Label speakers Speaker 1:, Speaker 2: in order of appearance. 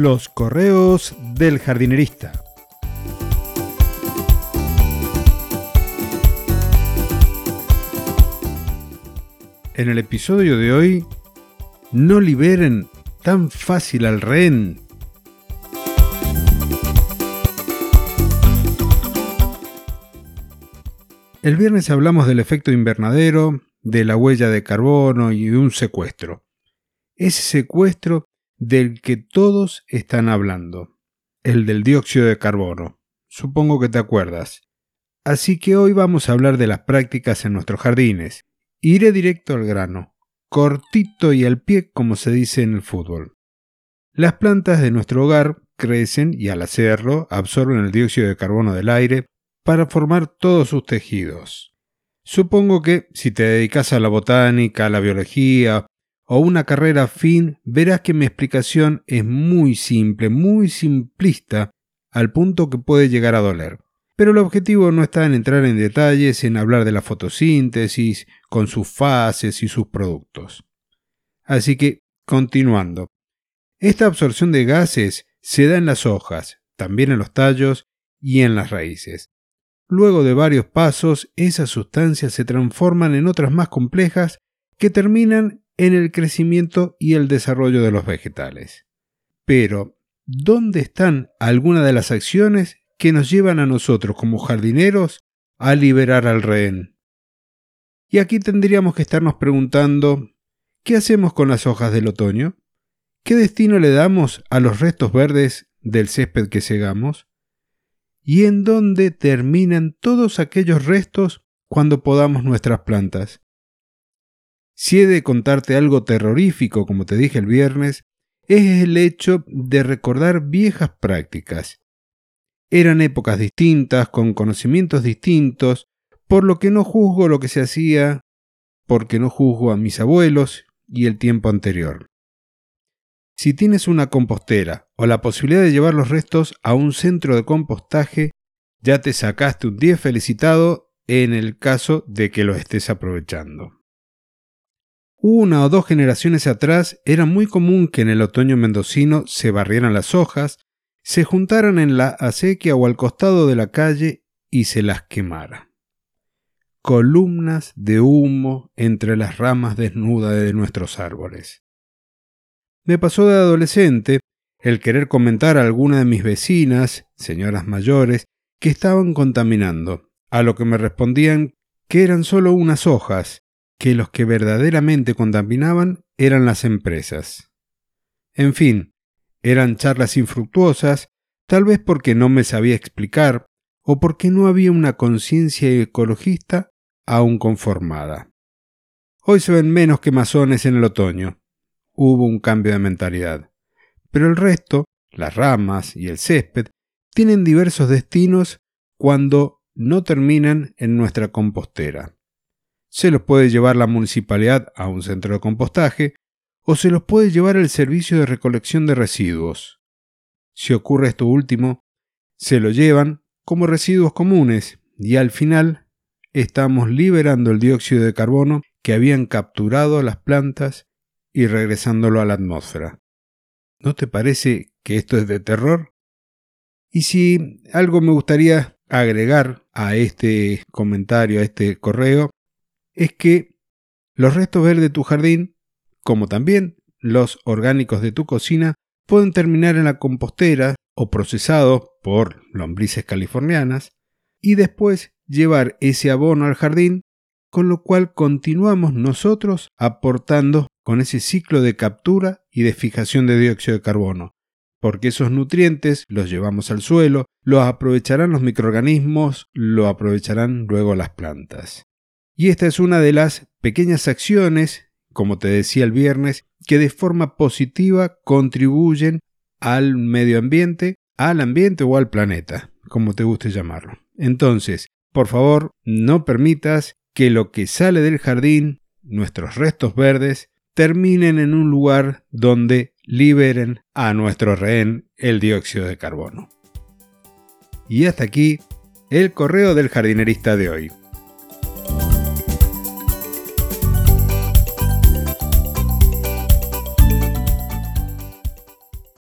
Speaker 1: Los correos del jardinerista. En el episodio de hoy, no liberen tan fácil al rehén. El viernes hablamos del efecto invernadero, de la huella de carbono y de un secuestro. Ese secuestro del que todos están hablando, el del dióxido de carbono. Supongo que te acuerdas. Así que hoy vamos a hablar de las prácticas en nuestros jardines. Iré directo al grano, cortito y al pie como se dice en el fútbol. Las plantas de nuestro hogar crecen y al hacerlo absorben el dióxido de carbono del aire para formar todos sus tejidos. Supongo que si te dedicas a la botánica, a la biología o una carrera fin, verás que mi explicación es muy simple, muy simplista, al punto que puede llegar a doler. Pero el objetivo no está en entrar en detalles, en hablar de la fotosíntesis, con sus fases y sus productos. Así que, continuando. Esta absorción de gases se da en las hojas, también en los tallos y en las raíces. Luego de varios pasos, esas sustancias se transforman en otras más complejas que terminan en el crecimiento y el desarrollo de los vegetales. Pero, ¿dónde están algunas de las acciones que nos llevan a nosotros como jardineros a liberar al rehén? Y aquí tendríamos que estarnos preguntando, ¿qué hacemos con las hojas del otoño? ¿Qué destino le damos a los restos verdes del césped que segamos? ¿Y en dónde terminan todos aquellos restos cuando podamos nuestras plantas? Si he de contarte algo terrorífico, como te dije el viernes, es el hecho de recordar viejas prácticas. Eran épocas distintas, con conocimientos distintos, por lo que no juzgo lo que se hacía, porque no juzgo a mis abuelos y el tiempo anterior. Si tienes una compostera o la posibilidad de llevar los restos a un centro de compostaje, ya te sacaste un 10 felicitado en el caso de que lo estés aprovechando. Una o dos generaciones atrás era muy común que en el otoño mendocino se barrieran las hojas, se juntaran en la acequia o al costado de la calle y se las quemara. Columnas de humo entre las ramas desnudas de nuestros árboles. Me pasó de adolescente el querer comentar a alguna de mis vecinas, señoras mayores, que estaban contaminando, a lo que me respondían que eran solo unas hojas, que los que verdaderamente contaminaban eran las empresas. En fin, eran charlas infructuosas, tal vez porque no me sabía explicar o porque no había una conciencia ecologista aún conformada. Hoy se ven menos que masones en el otoño. Hubo un cambio de mentalidad. Pero el resto, las ramas y el césped, tienen diversos destinos cuando no terminan en nuestra compostera se los puede llevar la municipalidad a un centro de compostaje o se los puede llevar el servicio de recolección de residuos. Si ocurre esto último, se lo llevan como residuos comunes y al final estamos liberando el dióxido de carbono que habían capturado las plantas y regresándolo a la atmósfera. ¿No te parece que esto es de terror? Y si algo me gustaría agregar a este comentario, a este correo, es que los restos verdes de tu jardín, como también los orgánicos de tu cocina, pueden terminar en la compostera o procesados por lombrices californianas y después llevar ese abono al jardín, con lo cual continuamos nosotros aportando con ese ciclo de captura y de fijación de dióxido de carbono, porque esos nutrientes los llevamos al suelo, los aprovecharán los microorganismos, lo aprovecharán luego las plantas. Y esta es una de las pequeñas acciones, como te decía el viernes, que de forma positiva contribuyen al medio ambiente, al ambiente o al planeta, como te guste llamarlo. Entonces, por favor, no permitas que lo que sale del jardín, nuestros restos verdes, terminen en un lugar donde liberen a nuestro rehén el dióxido de carbono. Y hasta aquí el correo del jardinerista de hoy.